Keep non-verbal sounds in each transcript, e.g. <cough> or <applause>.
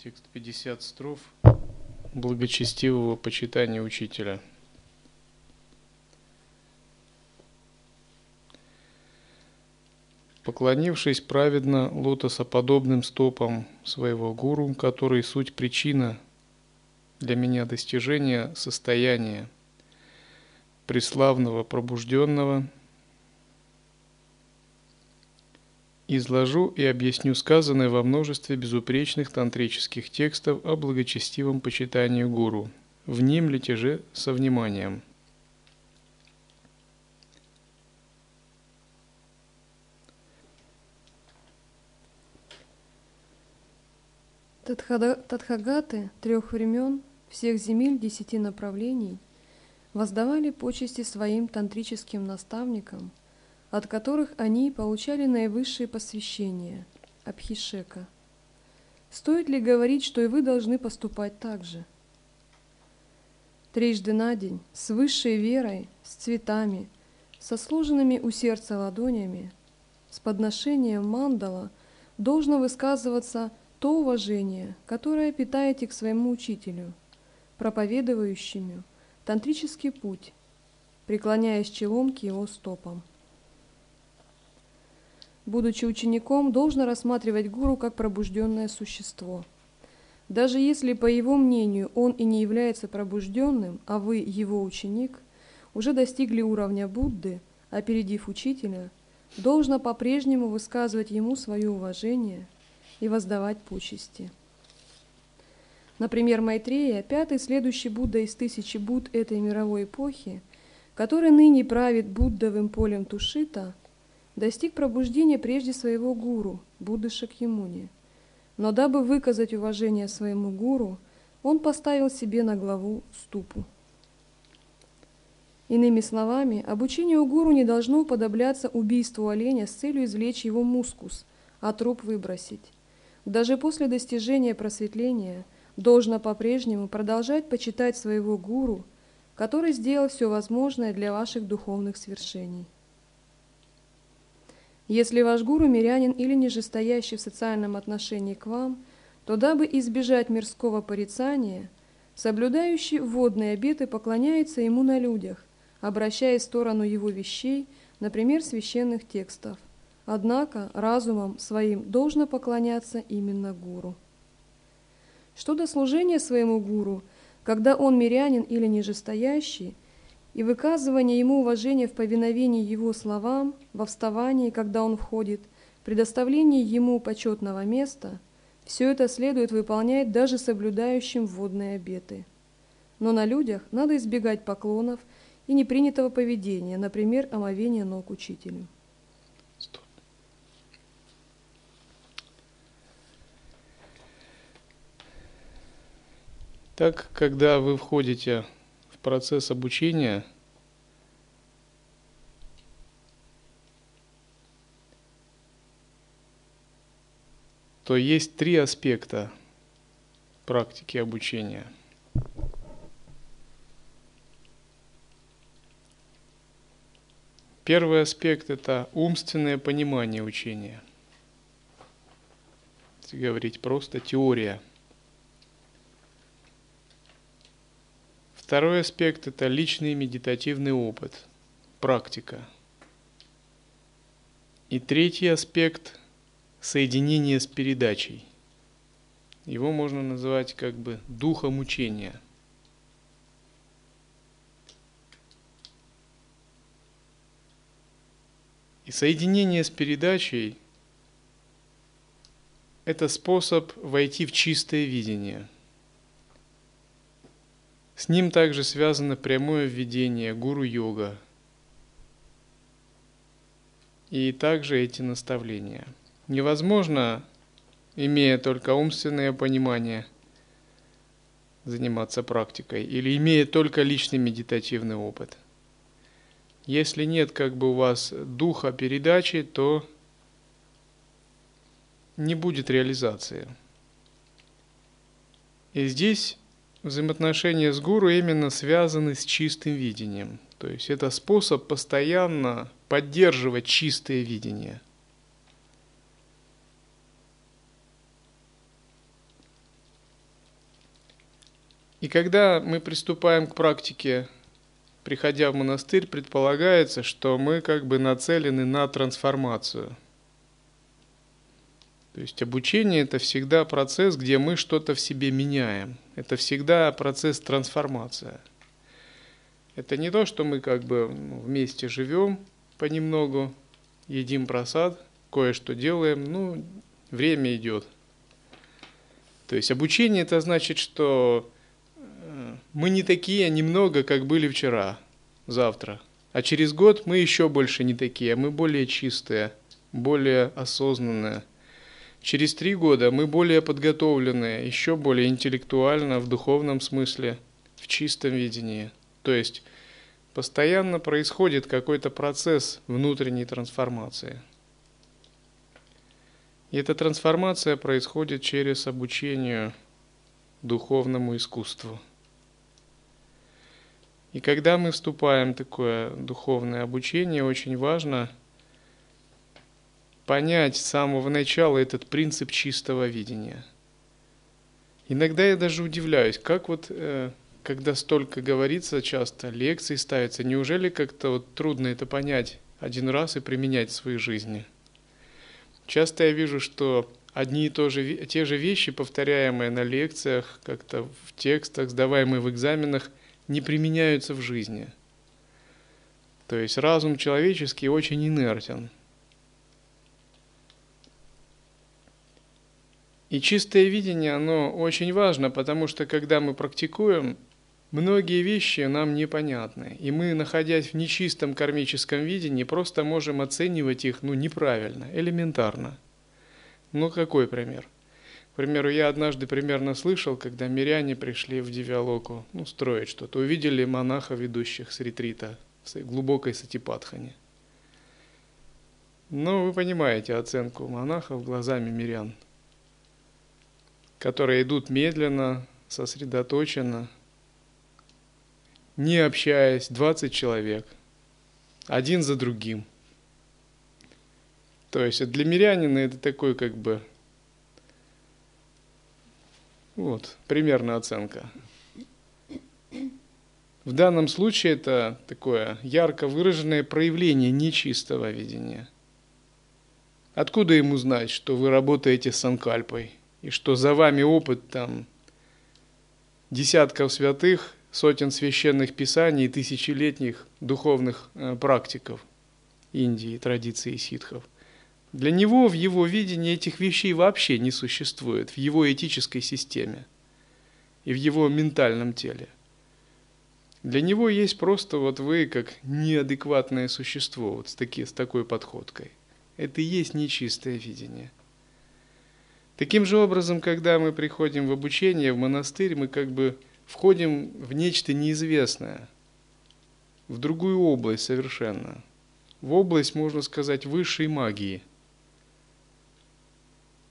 Текст 50 строф благочестивого почитания учителя. Поклонившись праведно лотосоподобным стопам своего гуру, который суть причина для меня достижения состояния преславного пробужденного – Изложу и объясню сказанное во множестве безупречных тантрических текстов о благочестивом почитании гуру. Внемлите же со вниманием. Тадхагаты трех времен, всех земель десяти направлений воздавали почести своим тантрическим наставникам – от которых они получали наивысшие посвящения – Абхишека. Стоит ли говорить, что и вы должны поступать так же? Трижды на день, с высшей верой, с цветами, со сложенными у сердца ладонями, с подношением мандала должно высказываться то уважение, которое питаете к своему учителю, проповедующему тантрический путь, преклоняясь челом к его стопам будучи учеником, должно рассматривать гуру как пробужденное существо. Даже если, по его мнению, он и не является пробужденным, а вы, его ученик, уже достигли уровня Будды, опередив учителя, должно по-прежнему высказывать ему свое уважение и воздавать почести. Например, Майтрея, пятый следующий Будда из тысячи Будд этой мировой эпохи, который ныне правит Буддовым полем Тушита – достиг пробуждения прежде своего гуру, Будды Шакьямуни. Но дабы выказать уважение своему гуру, он поставил себе на главу ступу. Иными словами, обучение у гуру не должно уподобляться убийству оленя с целью извлечь его мускус, а труп выбросить. Даже после достижения просветления должно по-прежнему продолжать почитать своего гуру, который сделал все возможное для ваших духовных свершений. Если ваш гуру мирянин или нижестоящий в социальном отношении к вам, то дабы избежать мирского порицания, соблюдающий водные обеты поклоняется ему на людях, обращаясь в сторону его вещей, например, священных текстов. Однако разумом своим должно поклоняться именно гуру. Что до служения своему гуру, когда он мирянин или нижестоящий – и выказывание ему уважения в повиновении его словам, во вставании, когда он входит, предоставлении ему почетного места, все это следует выполнять даже соблюдающим водные обеты. Но на людях надо избегать поклонов и непринятого поведения, например, омовения ног учителю. Так, когда вы входите процесс обучения то есть три аспекта практики обучения. Первый аспект – это умственное понимание учения. Если говорить просто теория – Второй аспект – это личный медитативный опыт, практика. И третий аспект – соединение с передачей. Его можно назвать как бы духом учения. И соединение с передачей – это способ войти в чистое видение – С ним также связано прямое введение гуру-йога и также эти наставления. Невозможно, имея только умственное понимание, заниматься практикой или имея только личный медитативный опыт. Если нет как бы у вас духа передачи, то не будет реализации. И здесь взаимоотношения с гуру именно связаны с чистым видением. То есть это способ постоянно поддерживать чистое видение. И когда мы приступаем к практике, приходя в монастырь, предполагается, что мы как бы нацелены на трансформацию – то есть обучение это всегда процесс, где мы что-то в себе меняем. Это всегда процесс трансформации. Это не то, что мы как бы ну, вместе живем понемногу, едим просад, кое-что делаем, ну, время идет. То есть обучение это значит, что э, мы не такие немного, как были вчера, завтра. А через год мы еще больше не такие, а мы более чистые, более осознанные – Через три года мы более подготовлены, еще более интеллектуально, в духовном смысле, в чистом видении. То есть постоянно происходит какой-то процесс внутренней трансформации. И эта трансформация происходит через обучение духовному искусству. И когда мы вступаем в такое духовное обучение, очень важно – понять с самого начала этот принцип чистого видения. Иногда я даже удивляюсь, как вот, э, когда столько говорится часто, лекции ставятся, неужели как-то вот трудно это понять один раз и применять в своей жизни? Часто я вижу, что одни и то же, те же вещи, повторяемые на лекциях, как-то в текстах, сдаваемые в экзаменах, не применяются в жизни. То есть разум человеческий очень инертен – И чистое видение, оно очень важно, потому что когда мы практикуем, многие вещи нам непонятны. И мы, находясь в нечистом кармическом видении, просто можем оценивать их ну, неправильно, элементарно. Ну, какой пример? К примеру, я однажды примерно слышал, когда миряне пришли в Дивиалоку, ну, строить что-то, увидели монаха, ведущих с ретрита, в глубокой сатипатхане. Ну, вы понимаете оценку монахов глазами мирян – которые идут медленно, сосредоточенно, не общаясь, 20 человек, один за другим. То есть для мирянина это такой как бы, вот, примерная оценка. В данном случае это такое ярко выраженное проявление нечистого видения. Откуда ему знать, что вы работаете с анкальпой? И что за вами опыт там десятков святых, сотен священных писаний и тысячелетних духовных э, практиков Индии, традиции ситхов. Для него в его видении этих вещей вообще не существует, в его этической системе и в его ментальном теле. Для него есть просто вот вы как неадекватное существо, вот с, таки, с такой подходкой. Это и есть нечистое видение. Таким же образом, когда мы приходим в обучение, в монастырь, мы как бы входим в нечто неизвестное, в другую область совершенно, в область, можно сказать, высшей магии.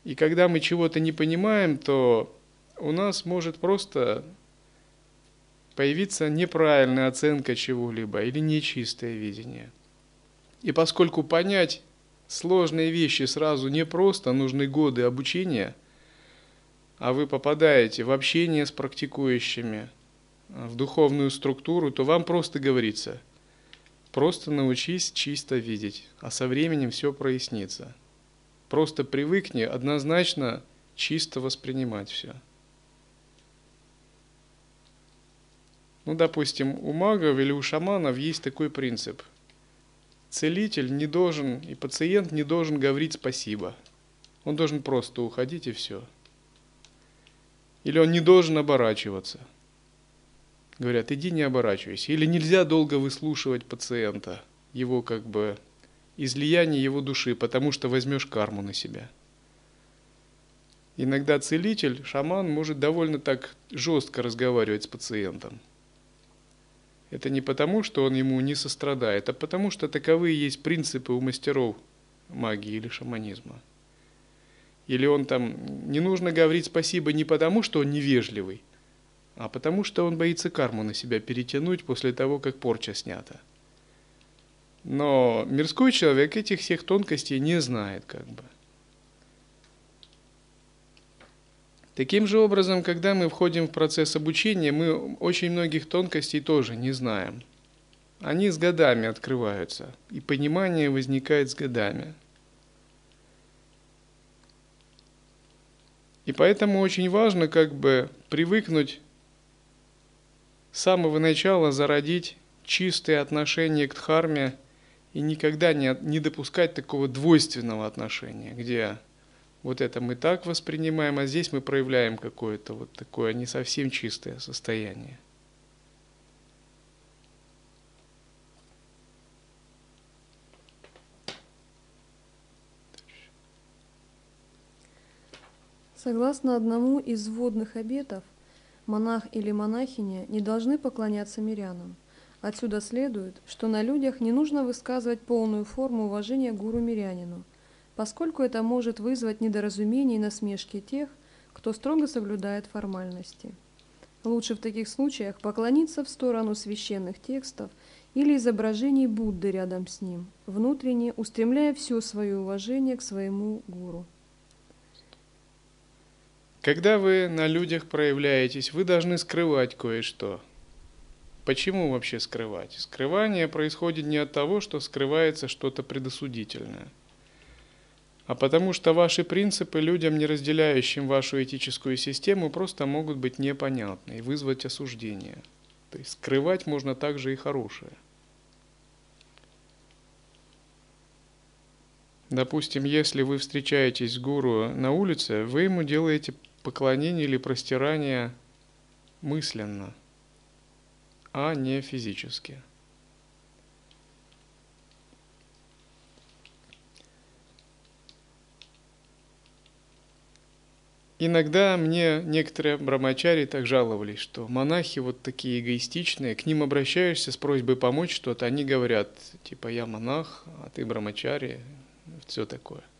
И когда мы чего-то не понимаем, то у нас может просто появиться неправильная оценка чего-либо или нечистое видение. И поскольку понять сложные вещи сразу не просто, нужны годы обучения, а вы попадаете в общение с практикующими, в духовную структуру, то вам просто говорится, просто научись чисто видеть, а со временем все прояснится. Просто привыкни однозначно чисто воспринимать все. Ну, допустим, у магов или у шаманов есть такой принцип – целитель не должен, и пациент не должен говорить спасибо. Он должен просто уходить и все. Или он не должен оборачиваться. Говорят, иди не оборачивайся. Или нельзя долго выслушивать пациента, его как бы излияние его души, потому что возьмешь карму на себя. Иногда целитель, шаман может довольно так жестко разговаривать с пациентом. Это не потому, что он ему не сострадает, а потому, что таковые есть принципы у мастеров магии или шаманизма. Или он там, не нужно говорить спасибо не потому, что он невежливый, а потому что он боится карму на себя перетянуть после того, как порча снята. Но мирской человек этих всех тонкостей не знает как бы. Таким же образом, когда мы входим в процесс обучения, мы очень многих тонкостей тоже не знаем. Они с годами открываются, и понимание возникает с годами. И поэтому очень важно как бы привыкнуть с самого начала зародить чистые отношения к Дхарме и никогда не, не допускать такого двойственного отношения, где вот это мы так воспринимаем, а здесь мы проявляем какое-то вот такое не совсем чистое состояние. Согласно одному из вводных обетов, монах или монахиня не должны поклоняться мирянам. Отсюда следует, что на людях не нужно высказывать полную форму уважения гуру-мирянину, поскольку это может вызвать недоразумение и насмешки тех, кто строго соблюдает формальности. Лучше в таких случаях поклониться в сторону священных текстов или изображений Будды рядом с ним, внутренне устремляя все свое уважение к своему гуру. Когда вы на людях проявляетесь, вы должны скрывать кое-что. Почему вообще скрывать? Скрывание происходит не от того, что скрывается что-то предосудительное, а потому что ваши принципы людям, не разделяющим вашу этическую систему, просто могут быть непонятны и вызвать осуждение. То есть скрывать можно также и хорошее. Допустим, если вы встречаетесь с гуру на улице, вы ему делаете поклонение или простирание мысленно, а не физически. Иногда мне некоторые брамачари так жаловались, что монахи вот такие эгоистичные, к ним обращаешься с просьбой помочь что-то, они говорят, типа, я монах, а ты брамачари, все такое –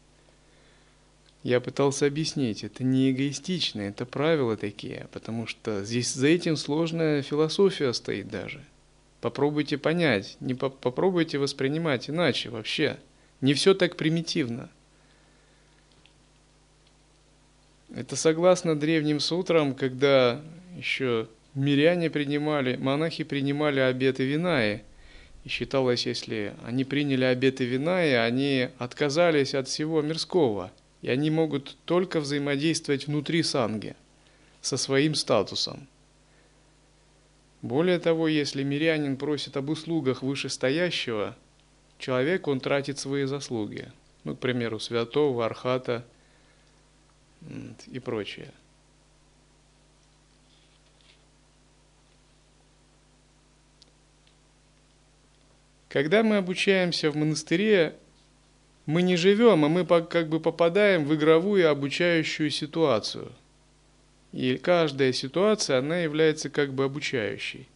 я пытался объяснить, это не эгоистично, это правила такие, потому что здесь за этим сложная философия стоит даже. Попробуйте понять, не по попробуйте воспринимать иначе вообще. Не все так примитивно. Это согласно древним сутрам, когда еще миряне принимали, монахи принимали обеты Винаи. И считалось, если они приняли обеты Винаи, они отказались от всего мирского – и они могут только взаимодействовать внутри санги, со своим статусом. Более того, если мирянин просит об услугах вышестоящего, человек, он тратит свои заслуги. Ну, к примеру, святого, архата и прочее. Когда мы обучаемся в монастыре, мы не живем, а мы как бы попадаем в игровую обучающую ситуацию. И каждая ситуация, она является как бы обучающей.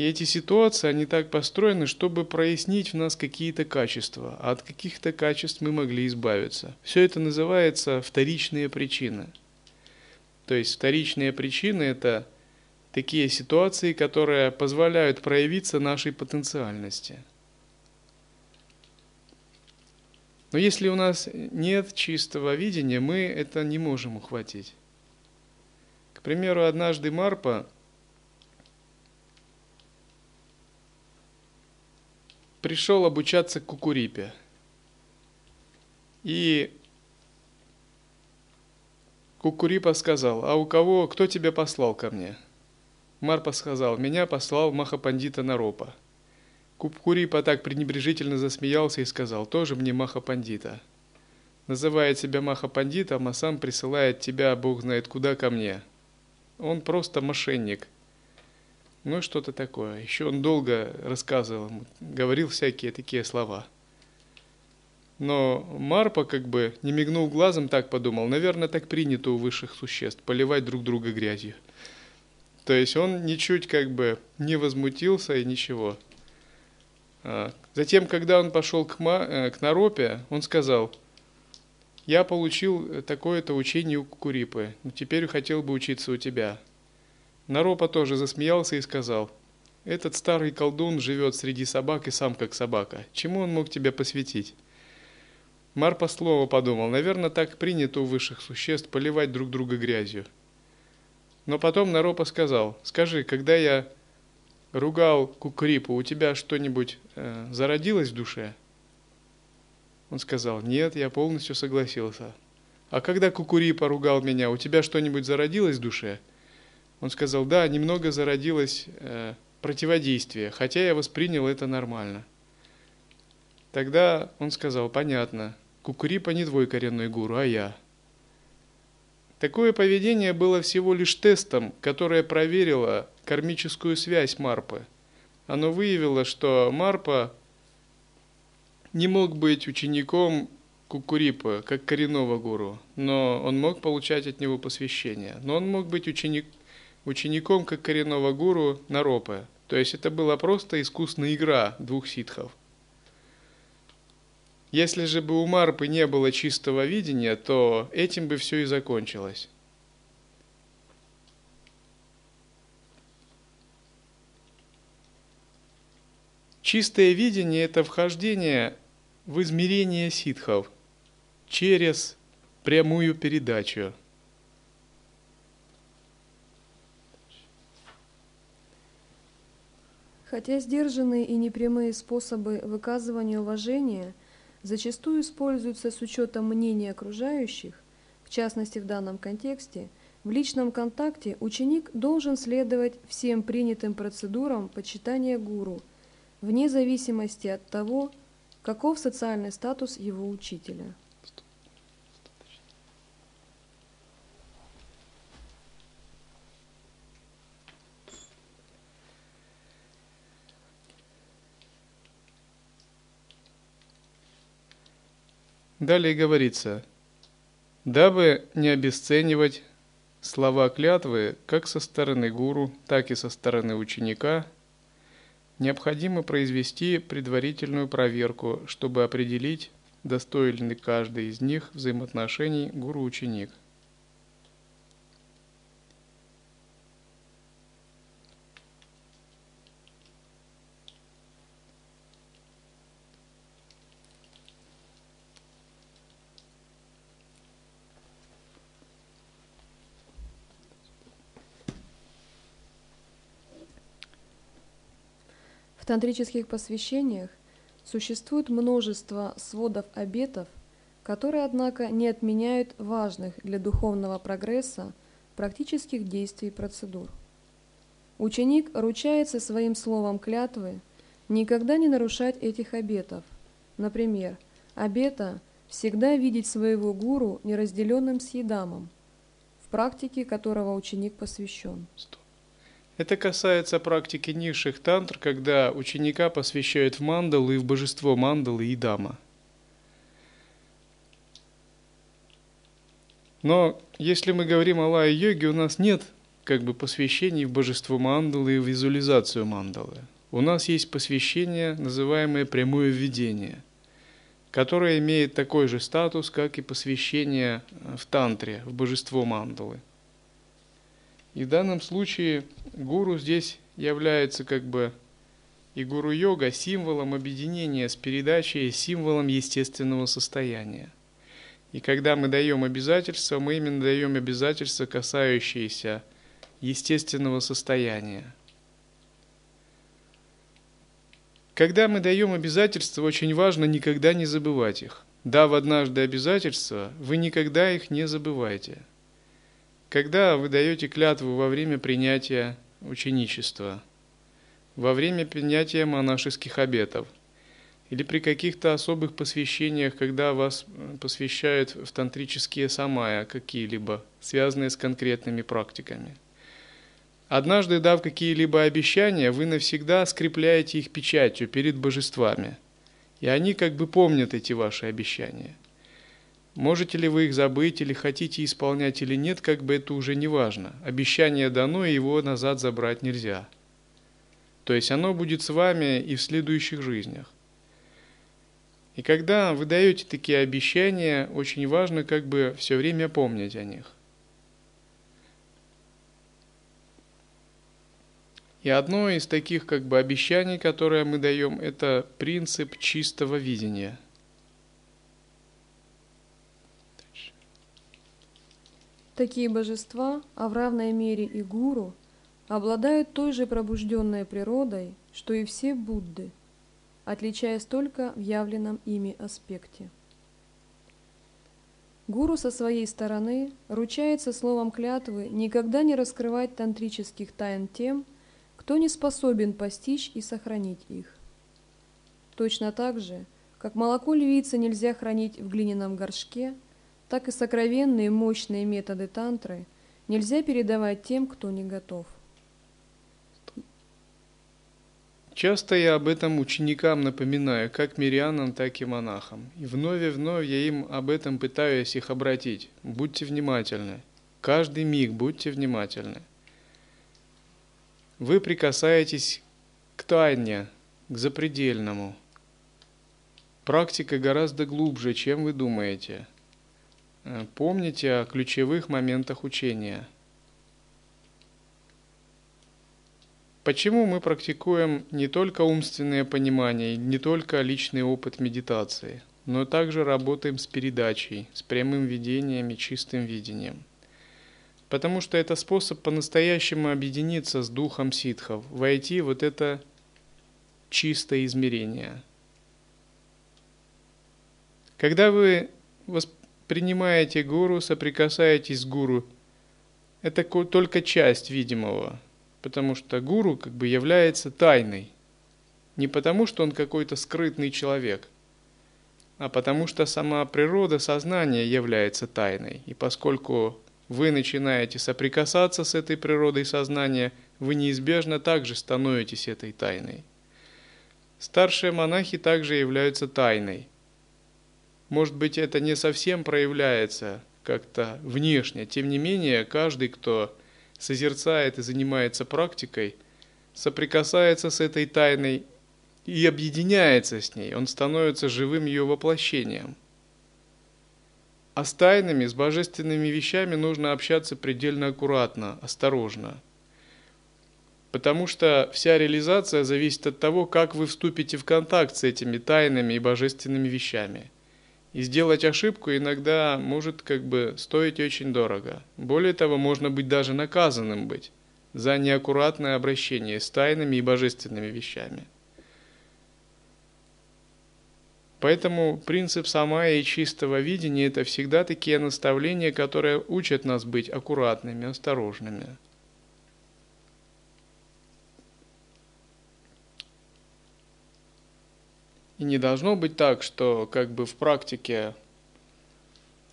И эти ситуации, они так построены, чтобы прояснить в нас какие-то качества, а от каких-то качеств мы могли избавиться. Все это называется вторичные причины. То есть вторичные причины – это такие ситуации, которые позволяют проявиться нашей потенциальности – Но если у нас нет чистого видения, мы это не можем ухватить. К примеру, однажды Марпа пришел обучаться к кукурипе. И Кукурипа сказал, а у кого, кто тебя послал ко мне? Марпа сказал, меня послал Махапандита Наропа. Купкурипа так пренебрежительно засмеялся и сказал, тоже мне Махапандита. Называет себя Махапандитом, а сам присылает тебя, Бог знает куда, ко мне. он просто мошенник. Ну, что-то такое. Еще он долго рассказывал, говорил всякие такие слова. Но Марпа как бы не мигнул глазом, так подумал, наверное, так принято у высших существ, поливать друг друга грязью. То есть он ничуть как бы не возмутился и ничего. А, затем, когда он пошел к, Ма, э, к Наропе, он сказал, я получил такое-то учение у Кукурипы, но теперь хотел бы учиться у тебя. Наропа тоже засмеялся и сказал, этот старый колдун живет среди собак и сам как собака. Чему он мог тебя посвятить? Марпа слово подумал, наверное, так принято у высших существ поливать друг друга грязью. Но потом Наропа сказал, скажи, когда я ругал Кукрипу, у тебя что-нибудь э, зародилось в душе? Он сказал, нет, я полностью согласился. А когда Кукурипа ругал меня, у тебя что-нибудь зародилось в душе? Он сказал, да, немного зародилось э, противодействие, хотя я воспринял это нормально. Тогда он сказал, понятно, Кукурипа не твой коренной гуру, а я. Такое поведение было всего лишь тестом, которое проверило кармическую связь Марпы. Оно выявило, что Марпа не мог быть учеником Кукурипа, как коренного гуру, но он мог получать от него посвящение. Но он мог быть ученик, учеником, как коренного гуру Наропы. То есть это была просто искусная игра двух ситхов. Если же бы у Марпы не было чистого видения, то этим бы все и закончилось. Чистое видение – это вхождение в измерение ситхов через прямую передачу. Хотя сдержанные и непрямые способы выказывания уважения – зачастую используются с учетом мнения окружающих, в частности в данном контексте, в личном контакте ученик должен следовать всем принятым процедурам почитания гуру, вне зависимости от того, каков социальный статус его учителя. Далее говорится, дабы не обесценивать слова клятвы как со стороны гуру, так и со стороны ученика, необходимо произвести предварительную проверку, чтобы определить, достоин ли каждый из них взаимоотношений гуру-ученик. Тантрических посвящениях существует множество сводов обетов, которые, однако, не отменяют важных для духовного прогресса практических действий и процедур. Ученик ручается своим словом клятвы никогда не нарушать этих обетов. Например, обета всегда видеть своего гуру неразделенным с едамом, в практике которого ученик посвящен. Это касается практики низших тантр, когда ученика посвящают в мандалу и в божество мандалы и дама. Но если мы говорим о лая-йоге, у нас нет как бы посвящений в божество мандалы и в визуализацию мандалы. У нас есть посвящение, называемое прямое введение, которое имеет такой же статус, как и посвящение в тантре, в божество мандалы – и в данном случае гуру здесь является как бы и гуру-йога символом объединения с передачей, символом естественного состояния. И когда мы даем обязательства, мы именно даем обязательства, касающиеся естественного состояния. Когда мы даем обязательства, очень важно никогда не забывать их. Дав однажды обязательства, вы никогда их не забывайте – когда вы даете клятву во время принятия ученичества, во время принятия монашеских обетов, или при каких-то особых посвящениях, когда вас посвящают в тантрические самая какие-либо, связанные с конкретными практиками. Однажды дав какие-либо обещания, вы навсегда скрепляете их печатью перед божествами. И они как бы помнят эти ваши обещания. Можете ли вы их забыть или хотите исполнять или нет, как бы это уже не важно. Обещание дано, и его назад забрать нельзя. То есть оно будет с вами и в следующих жизнях. И когда вы даете такие обещания, очень важно как бы все время помнить о них. И одно из таких как бы обещаний, которое мы даем, это принцип чистого видения. Такие божества, а в равной мере и гуру, обладают той же пробужденной природой, что и все Будды, отличаясь только в явленном ими аспекте. Гуру со своей стороны ручается словом клятвы никогда не раскрывать тантрических тайн тем, кто не способен постичь и сохранить их. Точно так же, как молоко львицы нельзя хранить в глиняном горшке, так и сокровенные мощные методы тантры нельзя передавать тем, кто не готов. Часто я об этом ученикам напоминаю, как мирянам, так и монахам. И вновь и вновь я им об этом пытаюсь их обратить. Будьте внимательны. Каждый миг будьте внимательны вы прикасаетесь к тайне, к запредельному. Практика гораздо глубже, чем вы думаете. Э, помните о ключевых моментах учения. Почему мы практикуем не только умственное понимание, не только личный опыт медитации, но также работаем с передачей, с прямым видением и чистым видением – потому что это способ по-настоящему объединиться с духом ситхов, войти в вот это чистое измерение. Когда вы воспринимаете гуру, соприкасаетесь с гуру, это только часть видимого, потому что гуру как бы является тайной. Не потому, что он какой-то скрытный человек, а потому что сама природа сознания является тайной. И поскольку вы начинаете соприкасаться с этой природой сознания, вы неизбежно также становитесь этой тайной. Старшие монахи также являются тайной. Может быть, это не совсем проявляется как-то внешне, тем не менее, каждый, кто созерцает и занимается практикой, соприкасается с этой тайной и объединяется с ней, он становится живым ее воплощением – а с тайнами, с божественными вещами нужно общаться предельно аккуратно, осторожно. Потому что вся реализация зависит от того, как вы вступите в контакт с этими тайнами и божественными вещами. И сделать ошибку иногда может как бы стоить очень дорого. Более того, можно быть даже наказанным быть за неаккуратное обращение с тайнами и божественными вещами. Поэтому принцип самая и чистого видения – это всегда такие наставления, которые учат нас быть аккуратными, осторожными. И не должно быть так, что как бы в практике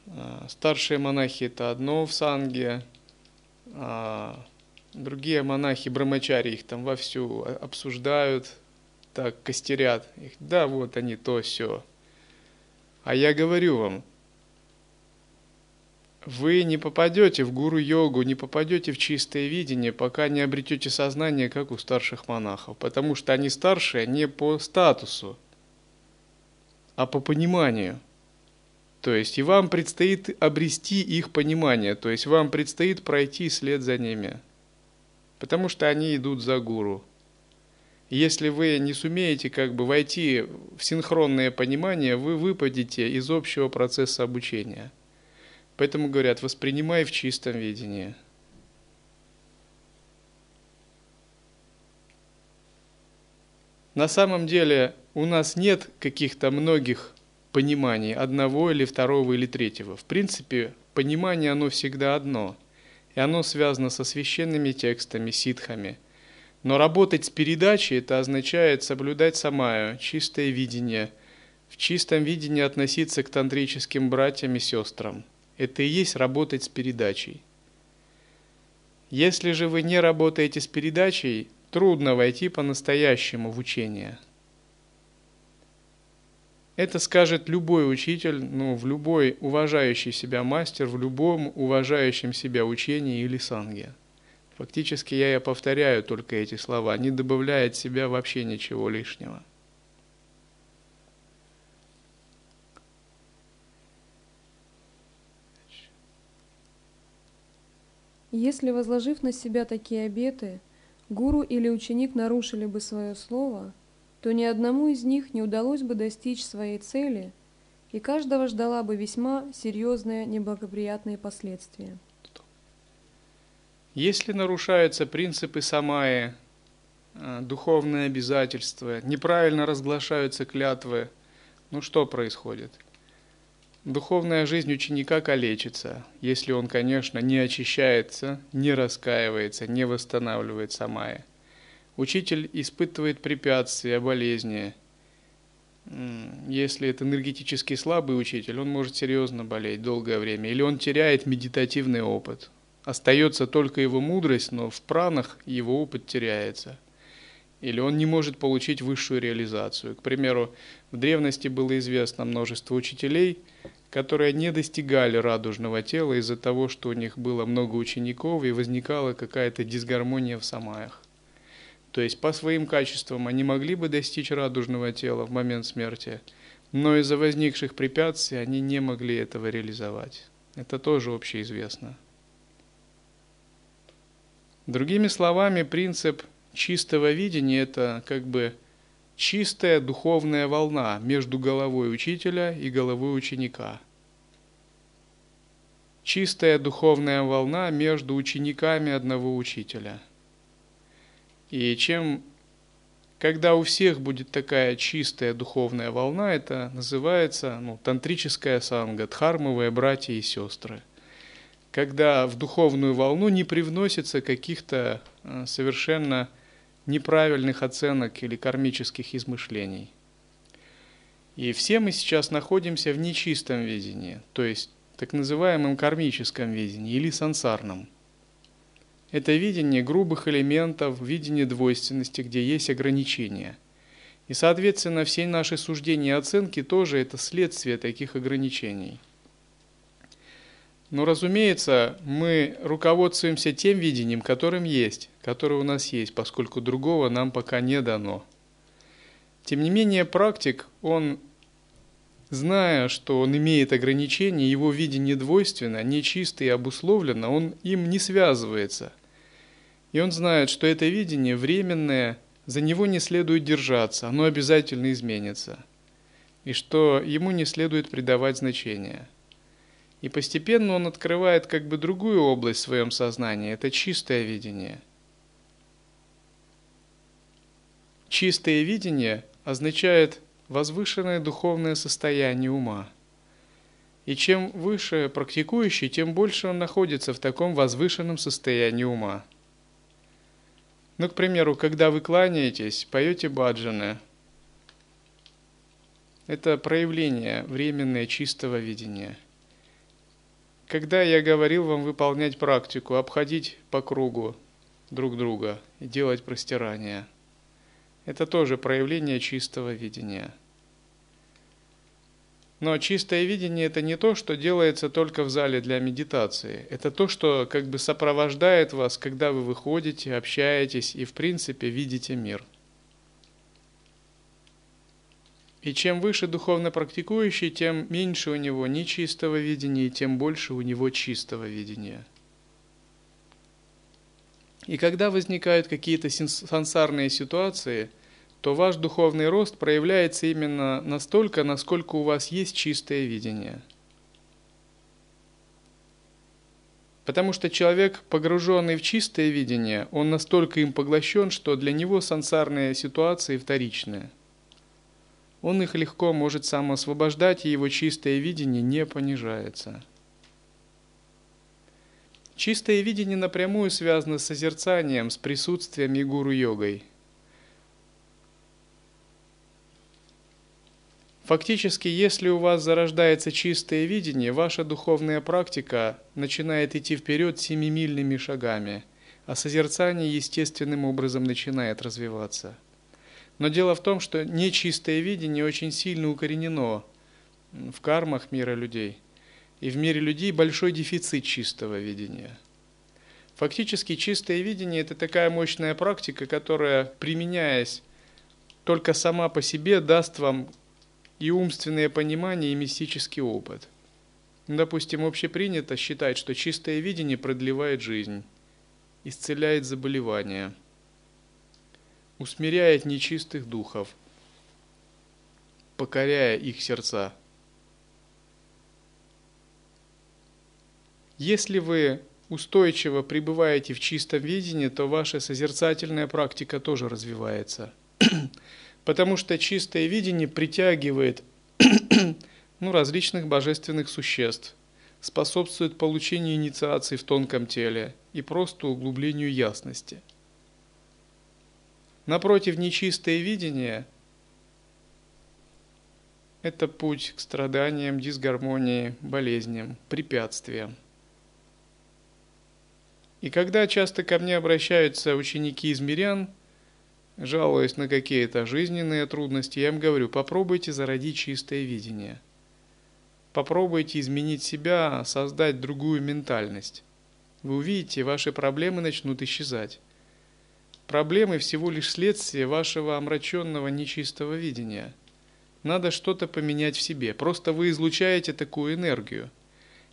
а, старшие монахи это одно в санге, а другие монахи брамачари их там вовсю обсуждают, так костерят их. Да, вот они, то все. А я говорю вам, вы не попадете в гуру-йогу, не попадете в чистое видение, пока не обретете сознание, как у старших монахов. Потому что они старшие не по статусу, а по пониманию. То есть и вам предстоит обрести их понимание, то есть вам предстоит пройти след за ними. Потому что они идут за гуру если вы не сумеете как бы войти в синхронное понимание, вы выпадете из общего процесса обучения. Поэтому говорят, воспринимай в чистом видении. На самом деле у нас нет каких-то многих пониманий, одного или второго или третьего. В принципе, понимание оно всегда одно, и оно связано со священными текстами, ситхами – но работать с передачей – это означает соблюдать самаю, чистое видение, в чистом видении относиться к тантрическим братьям и сестрам. Это и есть работать с передачей. Если же вы не работаете с передачей, трудно войти по-настоящему в учение. Это скажет любой учитель, ну, в любой уважающий себя мастер, в любом уважающем себя учении или санге. Фактически я и повторяю только эти слова, не добавляя от себя вообще ничего лишнего. Если, возложив на себя такие обеты, гуру или ученик нарушили бы свое слово, то ни одному из них не удалось бы достичь своей цели, и каждого ждала бы весьма серьезные неблагоприятные последствия. Если нарушаются принципы самаи, э, духовные обязательства, неправильно разглашаются клятвы, ну что происходит – Духовная жизнь ученика калечится, если он, конечно, не очищается, не раскаивается, не восстанавливает самая. Учитель испытывает препятствия, болезни. Если это энергетически слабый учитель, он может серьезно болеть долгое время. Или он теряет медитативный опыт. Остается только его мудрость, но в пранах его опыт теряется. Или он не может получить высшую реализацию. К примеру, в древности было известно множество учителей, которые не достигали радужного тела из-за того, что у них было много учеников и возникала какая-то дисгармония в самаях. То есть по своим качествам они могли бы достичь радужного тела в момент смерти, но из-за возникших препятствий они не могли этого реализовать. Это тоже общеизвестно. Другими словами, принцип чистого видения – это как бы – чистая духовная волна между головой учителя и головой ученика. Чистая духовная волна между учениками одного учителя. И чем, когда у всех будет такая чистая духовная волна, это называется ну, тантрическая санга, дхармовые братья и сестры. Когда в духовную волну не привносится каких-то э, совершенно неправильных оценок или кармических измышлений. И все мы сейчас находимся в нечистом видении, то есть так называемом кармическом видении или сансарном. Это видение грубых элементов, видение двойственности, где есть ограничения. И, соответственно, все наши суждения и оценки тоже это следствие таких ограничений – но, разумеется, мы руководствуемся тем видением, которым есть, которое у нас есть, поскольку другого нам пока не дано. Тем не менее, практик, он, зная, что он имеет ограничения, его видение двойственно, нечисто и обусловлено, он им не связывается. И он знает, что это видение временное, за него не следует держаться, оно обязательно изменится. И что ему не следует придавать значения – и постепенно он открывает как бы другую область в своем сознании. Это чистое видение. Чистое видение означает возвышенное духовное состояние ума. И чем выше практикующий, тем больше он находится в таком возвышенном состоянии ума. Ну, к примеру, когда вы кланяетесь, поете баджаны, это проявление временное чистого видения – когда я говорил вам выполнять практику, обходить по кругу друг друга и делать простирание, это тоже проявление чистого видения. Но чистое видение это не то, что делается только в зале для медитации. Это то, что как бы сопровождает вас, когда вы выходите, общаетесь и в принципе видите мир – И чем выше духовно практикующий, тем меньше у него нечистого видения, и тем больше у него чистого видения. И когда возникают какие-то сансарные ситуации, то ваш духовный рост проявляется именно настолько, насколько у вас есть чистое видение. Потому что человек, погруженный в чистое видение, он настолько им поглощен, что для него сансарные ситуации вторичные – он их легко может сам освобождать, и его чистое видение не понижается. Чистое видение напрямую связано с созерцанием, с присутствием и гуру-йогой. Фактически, если у вас зарождается чистое видение, ваша духовная практика начинает идти вперед семимильными шагами – а созерцание естественным образом начинает развиваться. Но дело в том, что нечистое видение очень сильно укоренено в кармах мира людей. И в мире людей большой дефицит чистого видения. Фактически чистое видение – это такая мощная практика, которая, применяясь только сама по себе, даст вам и умственное понимание, и мистический опыт. Допустим, общепринято считать, что чистое видение продлевает жизнь, исцеляет заболевания, усмиряет нечистых духов, покоряя их сердца. Если вы устойчиво пребываете в чистом видении, то ваша созерцательная практика тоже развивается. <clears throat> Потому что чистое видение притягивает <clears throat> ну, различных божественных существ, способствует получению инициации в тонком теле и просто углублению ясности. Напротив, нечистое видение – это путь к страданиям, дисгармонии, болезням, препятствиям. И когда часто ко мне обращаются ученики из мирян, жалуясь на какие-то жизненные трудности, я им говорю, попробуйте зародить чистое видение. Попробуйте изменить себя, создать другую ментальность. Вы увидите, ваши проблемы начнут исчезать. Проблемы всего лишь следствие вашего омраченного нечистого видения. Надо что-то поменять в себе. Просто вы излучаете такую энергию.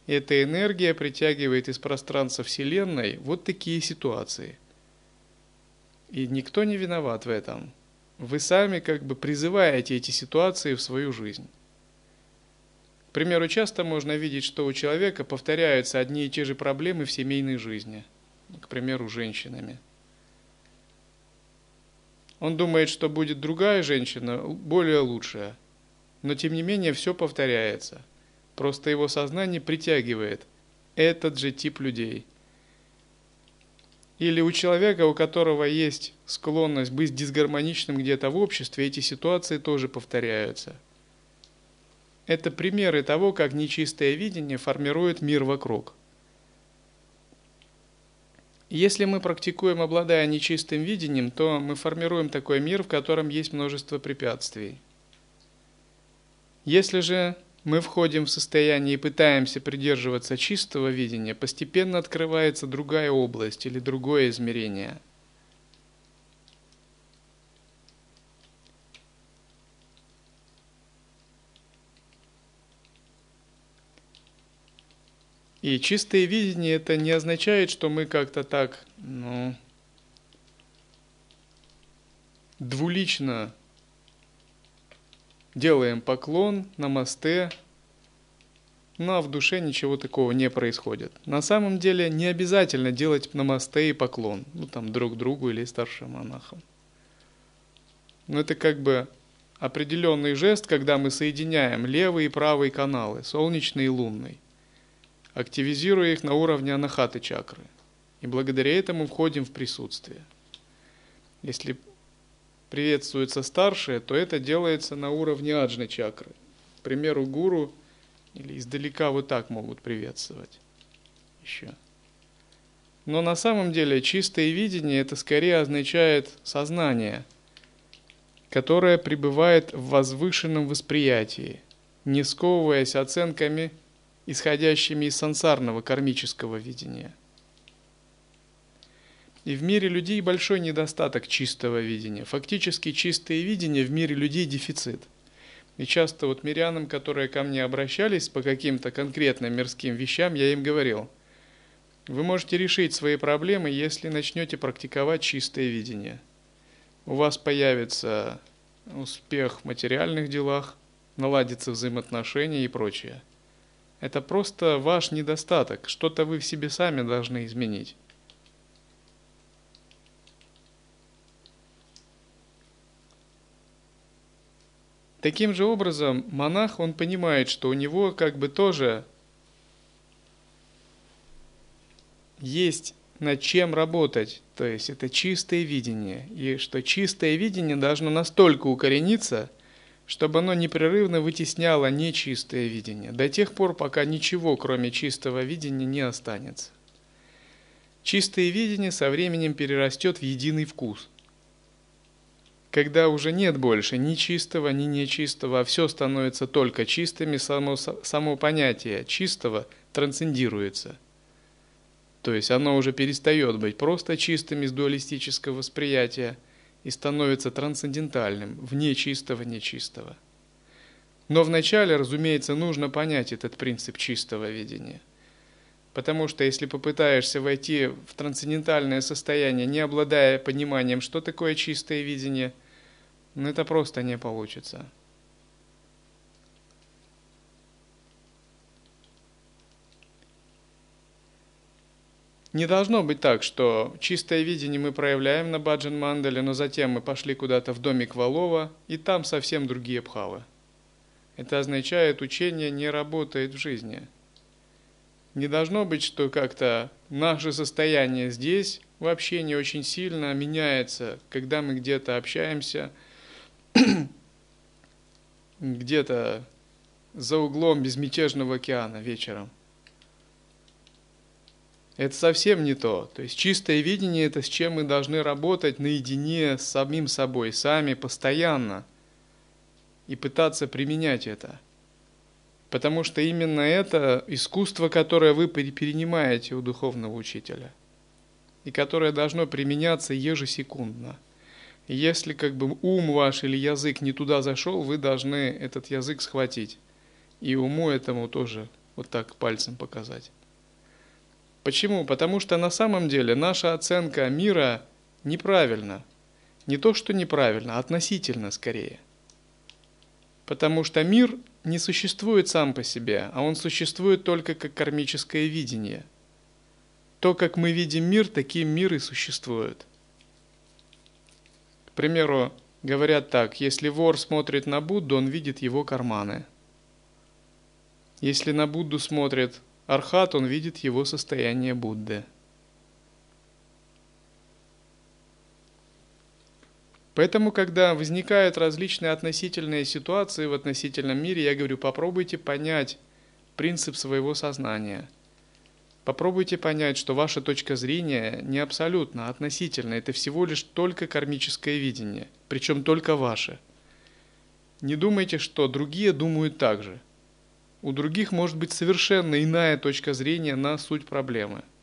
Эта энергия притягивает из пространства Вселенной вот такие ситуации. И никто не виноват в этом. Вы сами как бы призываете эти ситуации в свою жизнь. К примеру, часто можно видеть, что у человека повторяются одни и те же проблемы в семейной жизни. К примеру, женщинами. Он думает, что будет другая женщина, более лучшая. Но тем не менее все повторяется. Просто его сознание притягивает этот же тип людей. Или у человека, у которого есть склонность быть дисгармоничным где-то в обществе, эти ситуации тоже повторяются. Это примеры того, как нечистое видение формирует мир вокруг – если мы практикуем, обладая нечистым видением, то мы формируем такой мир, в котором есть множество препятствий. Если же мы входим в состояние и пытаемся придерживаться чистого видения, постепенно открывается другая область или другое измерение – И чистое видение это не означает, что мы как-то так, ну, двулично делаем поклон, намасте, но в душе ничего такого не происходит. На самом деле не обязательно делать намасте и поклон, ну там друг другу или старшим монахам. Но это как бы определенный жест, когда мы соединяем левый и правый каналы, солнечный и лунный активизируя их на уровне анахаты чакры. И благодаря этому входим в присутствие. Если приветствуется старшее, то это делается на уровне аджны чакры. К примеру, гуру или издалека вот так могут приветствовать. Еще. Но на самом деле чистое видение это скорее означает сознание, которое пребывает в возвышенном восприятии, не сковываясь оценками исходящими из сансарного кармического видения. И в мире людей большой недостаток чистого видения. Фактически чистое видение в мире людей дефицит. И часто вот мирянам, которые ко мне обращались по каким-то конкретным мирским вещам, я им говорил, вы можете решить свои проблемы, если начнете практиковать чистое видение. У вас появится успех в материальных делах, наладятся взаимоотношения и прочее – это просто ваш недостаток, что-то вы в себе сами должны изменить. Таким же образом, монах, он понимает, что у него как бы тоже есть над чем работать, то есть это чистое видение, и что чистое видение должно настолько укорениться – чтобы оно непрерывно вытесняло нечистое видение, до тех пор, пока ничего, кроме чистого видения, не останется. Чистое видение со временем перерастет в единый вкус. Когда уже нет больше ни чистого, ни нечистого, а все становится только чистыми, само, само понятие чистого трансцендируется. То есть оно уже перестает быть просто чистым из дуалистического восприятия и становится трансцендентальным, вне чистого нечистого. Но вначале, разумеется, нужно понять этот принцип чистого видения – Потому что если попытаешься войти в трансцендентальное состояние, не обладая пониманием, что такое чистое видение, ну это просто не получится. Не должно быть так, что чистое видение мы проявляем на Баджан Мандале, но затем мы пошли куда-то в домик Валова, и там совсем другие пхавы. Это означает, учение не работает в жизни – не должно быть, что как-то наше состояние здесь вообще не очень сильно меняется, когда мы где-то общаемся, <clears throat> где-то за углом безмятежного океана вечером. Это совсем не то. То есть чистое видение – это с чем мы должны работать наедине с самим собой, сами, постоянно, и пытаться применять это – Потому что именно это искусство, которое вы перенимаете у духовного учителя, и которое должно применяться ежесекундно. Если как бы ум ваш или язык не туда зашел, вы должны этот язык схватить. И уму этому тоже вот так пальцем показать. Почему? Потому что на самом деле наша оценка мира неправильна. Не то, что неправильно, а относительно скорее. Потому что мир не существует сам по себе, а он существует только как кармическое видение. То, как мы видим мир, таким мир и существует. Примеру, говорят так, если вор смотрит на Будду, он видит его карманы. Если на Будду смотрит Архат, он видит его состояние Будды. Поэтому, когда возникают различные относительные ситуации в относительном мире, я говорю, попробуйте понять принцип своего сознания. Попробуйте понять, что ваша точка зрения не абсолютно, а относительно. Это всего лишь только кармическое видение, причем только ваше. Не думайте, что другие думают так же. У других может быть совершенно иная точка зрения на суть проблемы –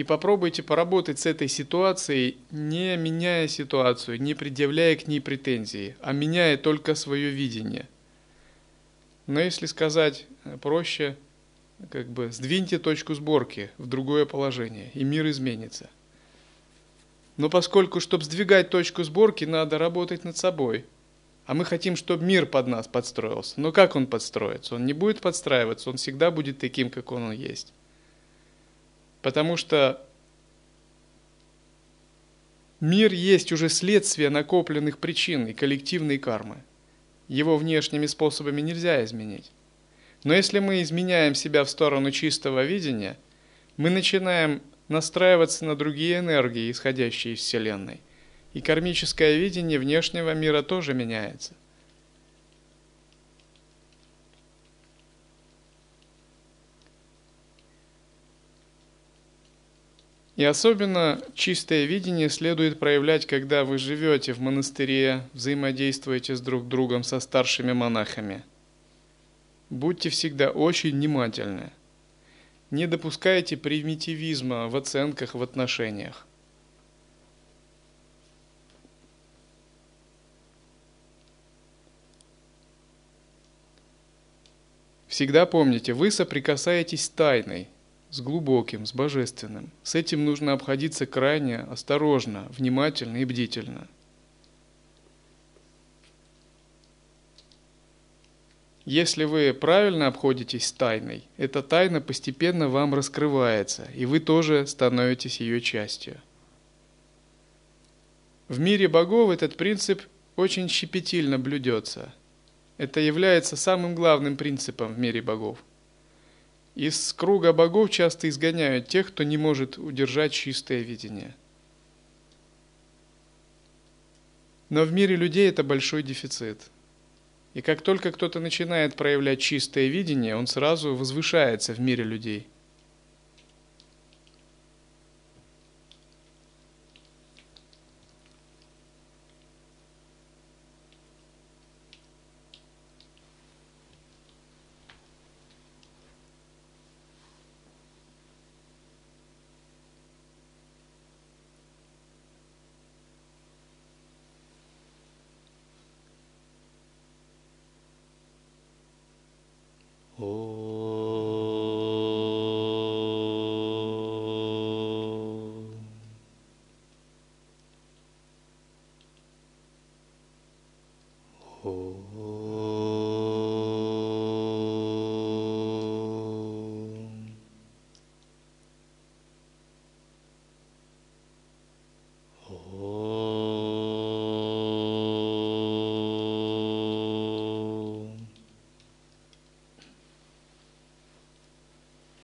И попробуйте поработать с этой ситуацией, не меняя ситуацию, не предъявляя к ней претензии, а меняя только свое видение. Но если сказать э, проще, как бы сдвиньте точку сборки в другое положение, и мир изменится. Но поскольку, чтобы сдвигать точку сборки, надо работать над собой. А мы хотим, чтобы мир под нас подстроился. Но как он подстроится? Он не будет подстраиваться, он всегда будет таким, как он есть. Потому что мир есть уже следствие накопленных причин и коллективной кармы. Его внешними способами нельзя изменить. Но если мы изменяем себя в сторону чистого видения, мы начинаем настраиваться на другие энергии, исходящие из Вселенной. И кармическое видение внешнего мира тоже меняется. И особенно чистое видение следует проявлять, когда вы живете в монастыре, взаимодействуете с друг другом со старшими монахами. Будьте всегда очень внимательны. Не допускайте примитивизма в оценках, в отношениях. Всегда помните, вы соприкасаетесь с тайной – с глубоким, с божественным. С этим нужно обходиться крайне осторожно, внимательно и бдительно. Если вы правильно обходитесь с тайной, эта тайна постепенно вам раскрывается, и вы тоже становитесь ее частью. В мире богов этот принцип очень щепетильно блюдется. Это является самым главным принципом в мире богов – из круга богов часто изгоняют тех, кто не может удержать чистое видение. Но в мире людей это большой дефицит. И как только кто-то начинает проявлять чистое видение, он сразу возвышается в мире людей.